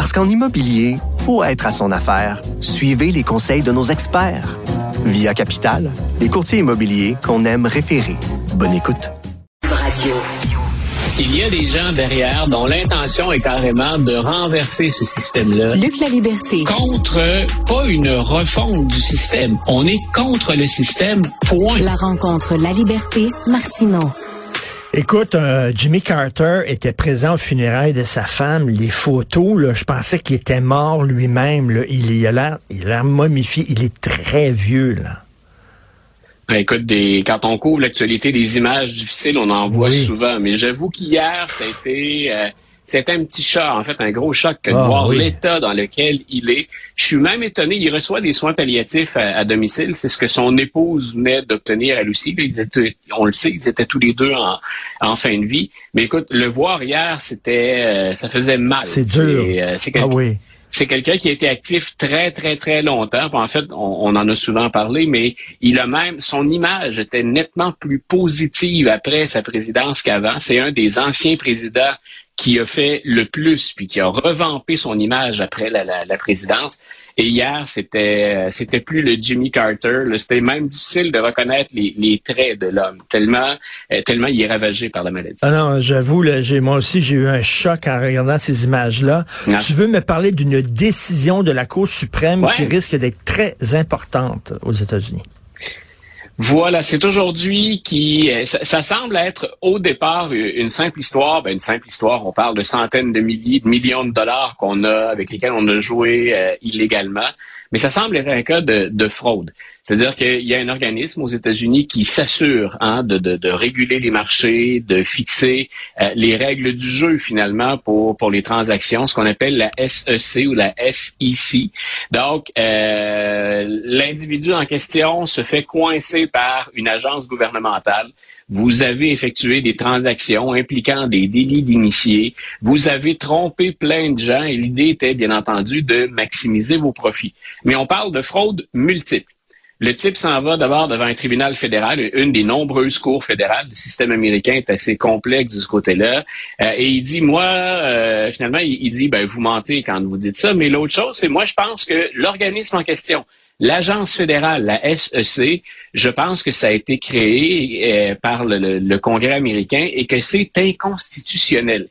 Parce qu'en immobilier, faut être à son affaire. Suivez les conseils de nos experts. Via Capital, les courtiers immobiliers qu'on aime référer. Bonne écoute. Radio. Il y a des gens derrière dont l'intention est carrément de renverser ce système-là. Luc la liberté. Contre, pas une refonte du système. On est contre le système, point. La rencontre La liberté, Martineau. Écoute, euh, Jimmy Carter était présent au funérailles de sa femme. Les photos, là, je pensais qu'il était mort lui-même. là. Il, il a l'air, il a l'air momifié. Il est très vieux, là. Ben, écoute, des, quand on couvre l'actualité des images difficiles, on en voit Oui. souvent. Mais j'avoue qu'hier, ça a été, euh, c'était un petit choc, en fait, un gros choc que de Ah, voir oui. l'état dans lequel il est. Je suis même étonné, il reçoit des soins palliatifs à, à domicile. C'est ce que son épouse venait d'obtenir elle aussi. Étaient- on le sait, ils étaient tous les deux en, en fin de vie. Mais écoute, le voir hier, c'était, euh, ça faisait mal. C'est dur. euh, c'est Ah oui. c'est quelqu'un qui a été actif très, très, très longtemps. En fait, on, on en a souvent parlé, mais il a même, son image était nettement plus positive après sa présidence qu'avant. C'est un des anciens présidents qui a fait le plus, puis qui a revampé son image après la, la- la présidence. Et hier, c'était c'était plus le Jimmy Carter. C'était même difficile de reconnaître les, les traits de l'homme, tellement euh, tellement il est ravagé par la maladie. Ah non, j'avoue, là, j'ai, moi aussi, j'ai eu un choc en regardant ces images-là. Ouais. Tu veux me parler d'une décision de la Cour suprême Ouais. qui risque d'être très importante aux États-Unis? Voilà, c'est aujourd'hui qui euh, ça, semble être au départ une simple histoire, ben une simple histoire. On parle de centaines de milliers, de millions de dollars qu'on a avec lesquels on a joué euh, illégalement, mais ça semble être un cas de fraude. C'est-à-dire qu'il y a un organisme aux États-Unis qui s'assure hein, de, de, de réguler les marchés, de fixer euh, les règles du jeu finalement pour pour les transactions, ce qu'on appelle la SEC ou la SEC. Donc, euh, l'individu en question se fait coincer par une agence gouvernementale. Vous avez effectué des transactions impliquant des délits d'initiés. Vous avez trompé plein de gens et l'idée était, bien entendu, de maximiser vos profits. Mais on parle de fraude multiple. Le type s'en va d'abord devant un tribunal fédéral, une des nombreuses cours fédérales. Le système américain est assez complexe de ce côté-là. Euh, et il dit, moi, euh, finalement, il, dit, ben, vous mentez quand vous dites ça. Mais l'autre chose, c'est moi, je pense que l'organisme en question, l'agence fédérale, la SEC, je pense que ça a été créé euh, par le, le- le Congrès américain et que c'est inconstitutionnel.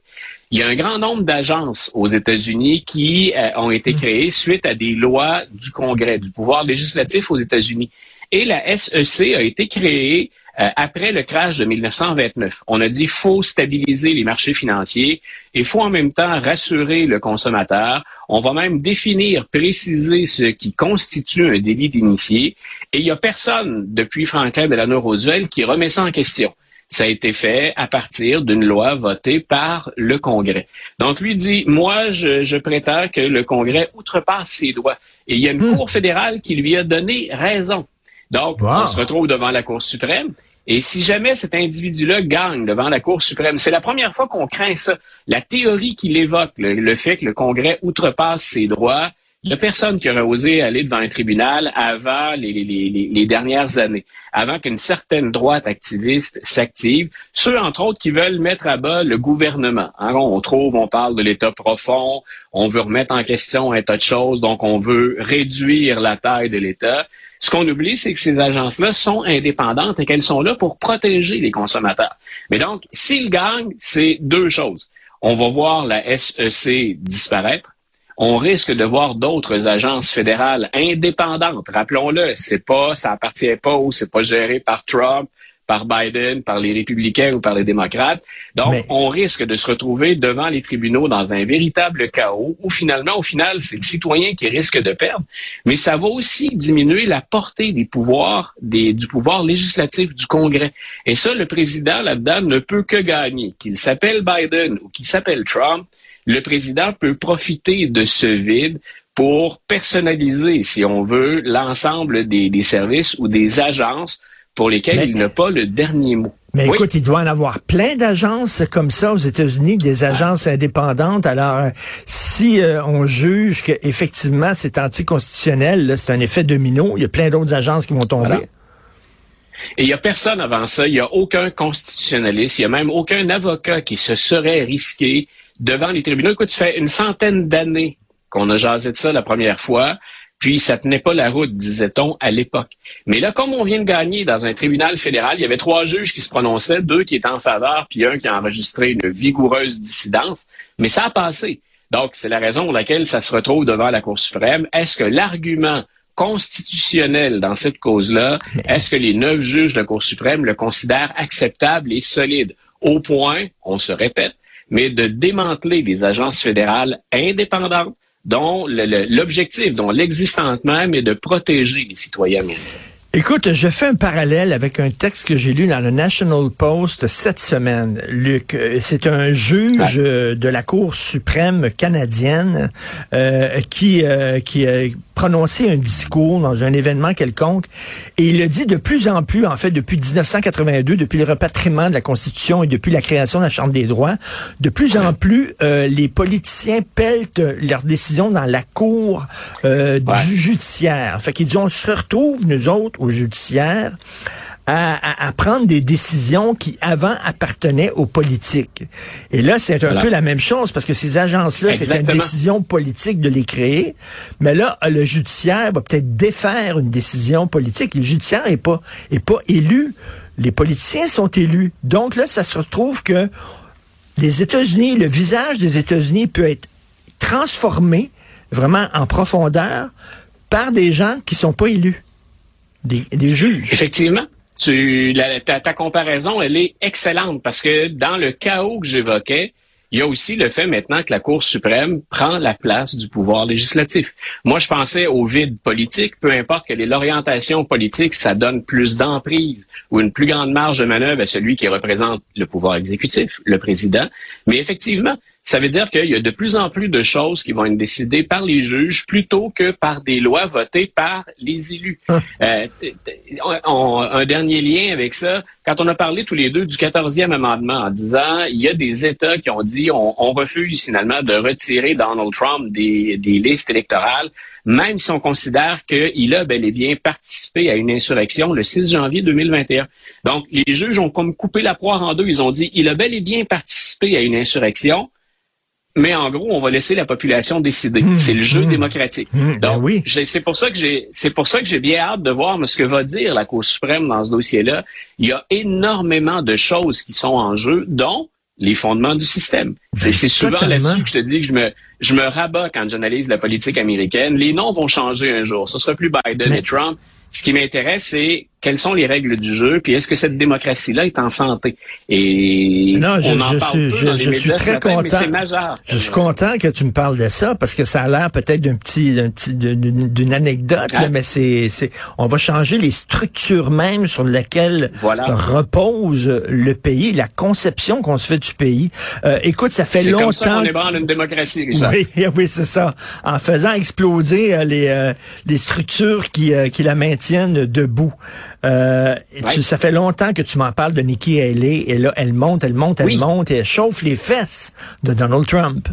Il y a un grand nombre d'agences aux États-Unis qui euh, ont été créées suite à des lois du Congrès, du pouvoir législatif aux États-Unis. Et la SEC a été créée euh, après le crash de 1929. On a dit faut stabiliser les marchés financiers et faut en même temps rassurer le consommateur. On va même définir, préciser ce qui constitue un délit d'initié. Et il n'y a personne depuis Franklin Delano Roosevelt qui remet ça en question. Ça a été fait à partir d'une loi votée par le Congrès. Donc, lui dit, moi, je, je prétends que le Congrès outrepasse ses droits. Et il y a une Cour fédérale qui lui a donné raison. Donc, Wow. on se retrouve devant la Cour suprême. Et si jamais cet individu-là gagne devant la Cour suprême, c'est la première fois qu'on craint ça. La théorie qu'il évoque, le, le fait que le Congrès outrepasse ses droits, il personne qui aurait osé aller devant un tribunal avant les dernières années, avant qu'une certaine droite activiste s'active. Ceux, entre autres, qui veulent mettre à bas le gouvernement. Hein, on trouve, on parle de l'État profond, on veut remettre en question un tas de choses, donc on veut réduire la taille de l'État. Ce qu'on oublie, c'est que ces agences-là sont indépendantes et qu'elles sont là pour protéger les consommateurs. Mais donc, s'ils gagnent, c'est deux choses. On va voir la SEC disparaître. On risque de voir d'autres agences fédérales indépendantes. Rappelons-le, c'est pas, ça appartient pas ou c'est pas géré par Trump, par Biden, par les républicains ou par les démocrates. Donc, Mais- on risque de se retrouver devant les tribunaux dans un véritable chaos où finalement, au final, c'est le citoyen qui risque de perdre. Mais ça va aussi diminuer la portée des pouvoirs, des, du pouvoir législatif du Congrès. Et ça, le président là-dedans ne peut que gagner. Qu'il s'appelle Biden ou qu'il s'appelle Trump, le président peut profiter de ce vide pour personnaliser, si on veut, l'ensemble des, services ou des agences pour lesquelles il n'a pas le dernier mot. Mais écoute, il doit en avoir plein d'agences comme ça aux États-Unis, des agences indépendantes. Alors, euh, si euh, on juge qu'effectivement c'est anticonstitutionnel, c'est un effet domino, il y a plein d'autres agences qui vont tomber. Et il n'y a personne avant ça, il n'y a aucun constitutionnaliste, il n'y a même aucun avocat qui se serait risqué devant les tribunaux. Écoute, ça fait une centaine d'années qu'on a jasé de ça la première fois, puis ça tenait pas la route, disait-on, à l'époque. Mais là, comme on vient de gagner dans un tribunal fédéral, il y avait trois juges qui se prononçaient, deux qui étaient en faveur, puis un qui a enregistré une vigoureuse dissidence, mais ça a passé. Donc, c'est la raison pour laquelle ça se retrouve devant la Cour suprême. Est-ce que l'argument constitutionnel dans cette cause-là, est-ce que les neuf juges de la Cour suprême le considèrent acceptable et solide? Au point, on se répète, mais de démanteler des agences fédérales indépendantes dont l'objectif, dont l'existence même est de protéger les citoyens Écoute, je fais un parallèle avec un texte que j'ai lu dans le National Post cette semaine. Luc, euh, c'est un juge euh, de la Cour suprême canadienne euh, qui qui a prononcé un discours dans un événement quelconque et il a dit de plus en plus, en fait, depuis 1982, depuis le repatriement de la Constitution et depuis la création de la Chambre des droits, de plus en plus les politiciens peltent leurs décisions dans la Cour du judiciaire. Fait qu'ils disent on se retrouve nous autres au judiciaire à, prendre des décisions qui avant appartenaient aux politiques. Et là, c'est un peu la même chose parce que ces agences-là, c'est une décision politique de les créer. Mais là, le judiciaire va peut-être défaire une décision politique. Le judiciaire est pas est pas élu. Les politiciens sont élus. Donc là, ça se retrouve que les États-Unis, le visage des États-Unis peut être transformé vraiment en profondeur par des gens qui sont pas élus des, juges. Effectivement. Tu, ta, ta, comparaison, elle est excellente parce que dans le chaos que j'évoquais, il y a aussi le fait maintenant que la Cour suprême prend la place du pouvoir législatif. Moi, je pensais au vide politique, peu importe quelle est l'orientation politique, ça donne plus d'emprise ou une plus grande marge de manœuvre à celui qui représente le pouvoir exécutif, le président. Mais effectivement, ça veut dire qu'il y a de plus en plus de choses qui vont être décidées par les juges plutôt que par des lois votées par les élus. Hein. Euh, un dernier lien avec ça, quand on a parlé tous les deux du 14e amendement en disant il y a des États qui ont dit on, refuse finalement de retirer Donald Trump des, des listes électorales, même si on considère qu'il a bel et bien participé à une insurrection le 6 janvier 2021. Donc, les juges ont comme coupé la poire en deux. Ils ont dit il a bel et bien participé à une insurrection, mais en gros, on va laisser la population décider. Mmh, c'est le jeu mmh. démocratique. Mmh, ben Donc, oui. c'est pour ça que j'ai, c'est pour ça que j'ai bien hâte de voir ce que va dire la Cour suprême dans ce dossier-là. Il y a énormément de choses qui sont en jeu, dont les fondements du système. Ben, c'est souvent là-dessus que je te dis que je me, je me rabats quand j'analyse la politique américaine. Les noms vont changer un jour. Ce sera plus Biden et Trump. Ce qui m'intéresse, c'est quelles sont les règles du jeu, puis est-ce que cette démocratie-là est en santé? Et non, je, je, suis, très content. Je suis content que tu me parles de ça parce que ça a l'air peut-être d'un petit, d'un petit, d'une anecdote, hein? mais c'est, c'est, on va changer les structures même sur lesquelles repose le pays, la conception qu'on se fait du pays. Euh, écoute, ça fait longtemps. C'est comme ça qu'on une démocratie, Richard. Oui, oui, c'est ça. En faisant exploser euh, les, euh, les structures qui, qui la maintiennent debout. Euh, ça fait longtemps que tu m'en parles de Nikki Haley. Et là, elle monte, elle monte, elle monte et elle chauffe les fesses de Donald Trump.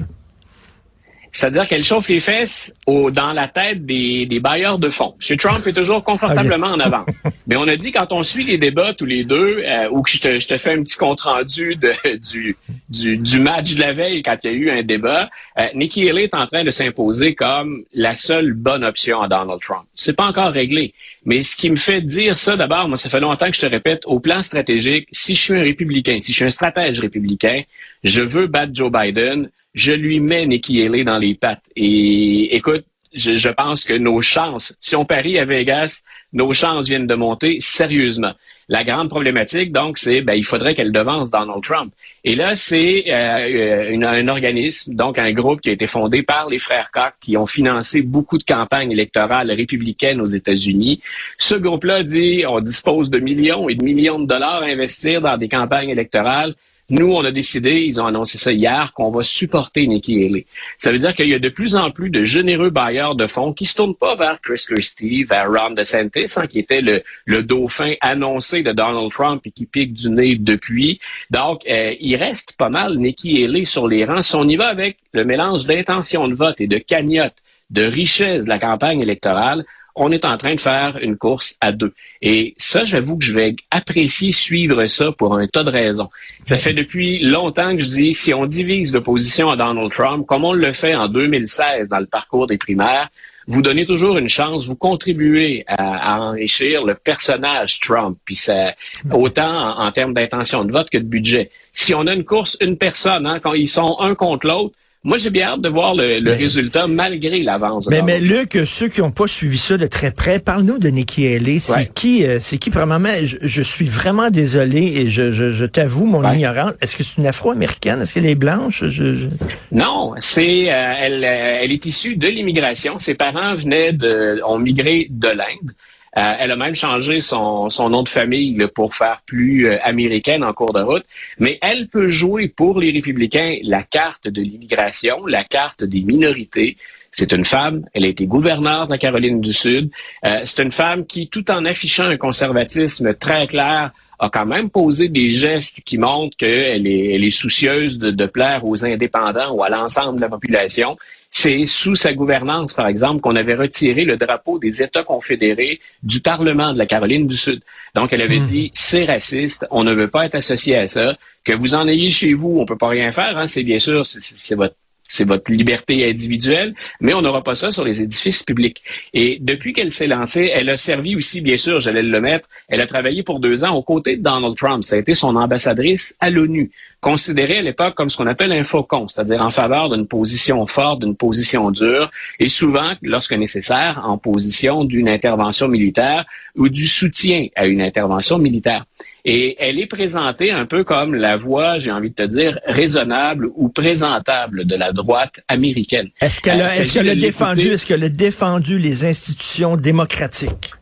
C'est-à-dire qu'elle chauffe les fesses au, dans la tête des, des bailleurs de fonds. M. Trump est toujours confortablement en avance. Mais on a dit quand on suit les débats tous les deux, euh, ou que je te, je te, fais un petit compte rendu de, du, du, du, match de la veille quand il y a eu un débat, euh, Nikki Haley est en train de s'imposer comme la seule bonne option à Donald Trump. C'est pas encore réglé. Mais ce qui me fait dire ça, d'abord, moi, ça fait longtemps que je te répète, au plan stratégique, si je suis un républicain, si je suis un stratège républicain, je veux battre Joe Biden, je lui mets Nikki Haley dans les pattes. Et écoute, je, je, pense que nos chances, si on parie à Vegas, nos chances viennent de monter sérieusement. La grande problématique, donc, c'est ben, il faudrait qu'elle devance Donald Trump. Et là, c'est euh, euh un organisme, donc un groupe qui a été fondé par les frères Koch, qui ont financé beaucoup de campagnes électorales républicaines aux États-Unis. Ce groupe-là dit on dispose de millions et de millions de dollars à investir dans des campagnes électorales nous, on a décidé, ils ont annoncé ça hier, qu'on va supporter Nikki Haley. Ça veut dire qu'il y a de plus en plus de généreux bailleurs de fonds qui se tournent pas vers Chris Christie, vers Ron DeSantis, hein, qui était le, le, dauphin annoncé de Donald Trump et qui pique du nez depuis. Donc, euh, il reste pas mal Nikki Haley sur les rangs. Si on y va avec le mélange d'intention de vote et de cagnotte, de richesse de la campagne électorale, on est en train de faire une course à deux. Et ça, j'avoue que je vais apprécier suivre ça pour un tas de raisons. Ça fait depuis longtemps que je dis, si on divise l'opposition à Donald Trump, comme on le fait en 2016 dans le parcours des primaires, vous donnez toujours une chance, vous contribuez à, enrichir le personnage Trump, puis ça, autant en, termes d'intention de vote que de budget. Si on a une course, une personne, hein, quand ils sont un contre l'autre, moi, j'ai bien hâte de voir le, résultat malgré l'avance. Mais, mais Luc, ceux qui n'ont pas suivi ça de très près, parle-nous de Nikki Haley. C'est qui, euh, c'est qui, premièrement, je, je, suis vraiment désolé et je, je, je t'avoue mon ignorance. Est-ce que c'est une afro-américaine? Est-ce qu'elle est blanche? Non, c'est, euh, elle, euh, elle est issue de l'immigration. Ses parents venaient de, ont migré de l'Inde. Euh, elle a même changé son, nom de famille pour faire plus euh, américaine en cours de route. Mais elle peut jouer pour les républicains la carte de l'immigration, la carte des minorités. C'est une femme, elle a été gouverneure de la Caroline du Sud. Euh, c'est une femme qui, tout en affichant un conservatisme très clair, a quand même posé des gestes qui montrent qu'elle est, elle est soucieuse de, de plaire aux indépendants ou à l'ensemble de la population. C'est sous sa gouvernance, par exemple, qu'on avait retiré le drapeau des États confédérés du Parlement de la Caroline du Sud. Donc, elle avait hmm. dit, c'est raciste, on ne veut pas être associé à ça, que vous en ayez chez vous, on peut pas rien faire, hein, c'est bien sûr, c'est votre c'est votre liberté individuelle, mais on n'aura pas ça sur les édifices publics. Et depuis qu'elle s'est lancée, elle a servi aussi, bien sûr, j'allais le mettre, elle a travaillé pour deux ans aux côtés de Donald Trump. Ça a été son ambassadrice à l'ONU, considérée à l'époque comme ce qu'on appelle un faucon, c'est-à-dire en faveur d'une position forte, d'une position dure, et souvent, lorsque nécessaire, en position d'une intervention militaire ou du soutien à une intervention militaire. Et elle est présentée un peu comme la voix, j'ai envie de te dire, raisonnable ou présentable de la droite américaine. Est-ce qu'elle a, est-ce qu'elle a défendu, est-ce qu'elle a défendu les institutions démocratiques?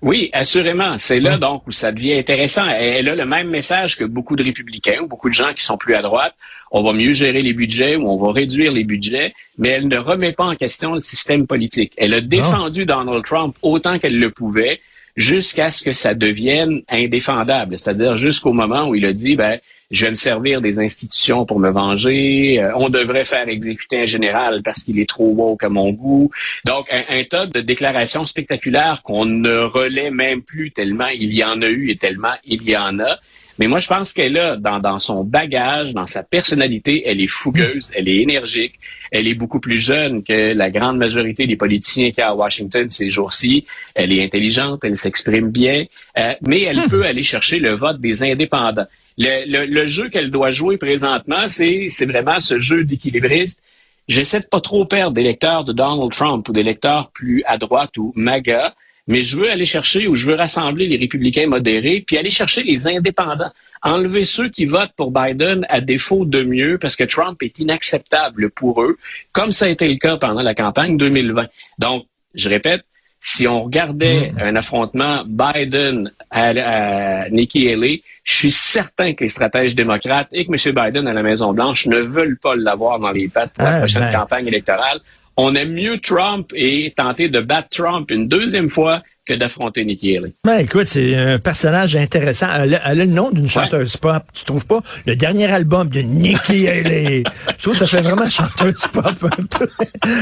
Oui, assurément. C'est là donc où ça devient intéressant. Elle a le même message que beaucoup de républicains ou beaucoup de gens qui sont plus à droite. On va mieux gérer les budgets ou on va réduire les budgets, mais elle ne remet pas en question le système politique. Elle a défendu Donald Trump autant qu'elle le pouvait jusqu'à ce que ça devienne indéfendable, c'est-à-dire jusqu'au moment où il a dit, ben, je vais me servir des institutions pour me venger, euh, on devrait faire exécuter un général parce qu'il est trop woke à mon goût. Donc, un, tas de déclarations spectaculaires qu'on ne relaie même plus tellement il y en a eu et tellement il y en a. Mais moi, je pense qu'elle a, dans, dans son bagage, dans sa personnalité, elle est fougueuse, elle est énergique, elle est beaucoup plus jeune que la grande majorité des politiciens qu'il y a à Washington ces jours-ci. Elle est intelligente, elle s'exprime bien, euh, mais elle peut aller chercher le vote des indépendants. Le, le, jeu qu'elle doit jouer présentement, c'est vraiment ce jeu d'équilibriste. J'essaie de pas trop perdre des lecteurs de Donald Trump ou des lecteurs plus à droite ou MAGA mais je veux aller chercher ou je veux rassembler les républicains modérés, puis aller chercher les indépendants. Enlever ceux qui votent pour Biden à défaut de mieux parce que Trump est inacceptable pour eux, comme ça a été le cas pendant la campagne 2020. Donc, je répète, si on regardait mm. un affrontement Biden à, Nikki Haley, je suis certain que les stratèges démocrates et que M. Biden à la Maison-Blanche ne veulent pas l'avoir dans les pattes pour la ah, prochaine ben. campagne électorale on aime mieux Trump et tenter de battre Trump une deuxième fois que d'affronter Nikki Haley. Ben, écoute, c'est un personnage intéressant. Elle a, le nom d'une chanteuse pop, tu trouves pas? Le dernier album de Nikki Haley. Je trouve que ça fait vraiment chanteuse pop.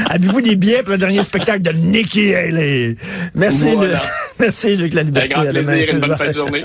Avez-vous des billets pour le dernier spectacle de Nikki Haley? Merci, le, merci Luc La Liberté. Avec grand plaisir, une bonne fin de journée.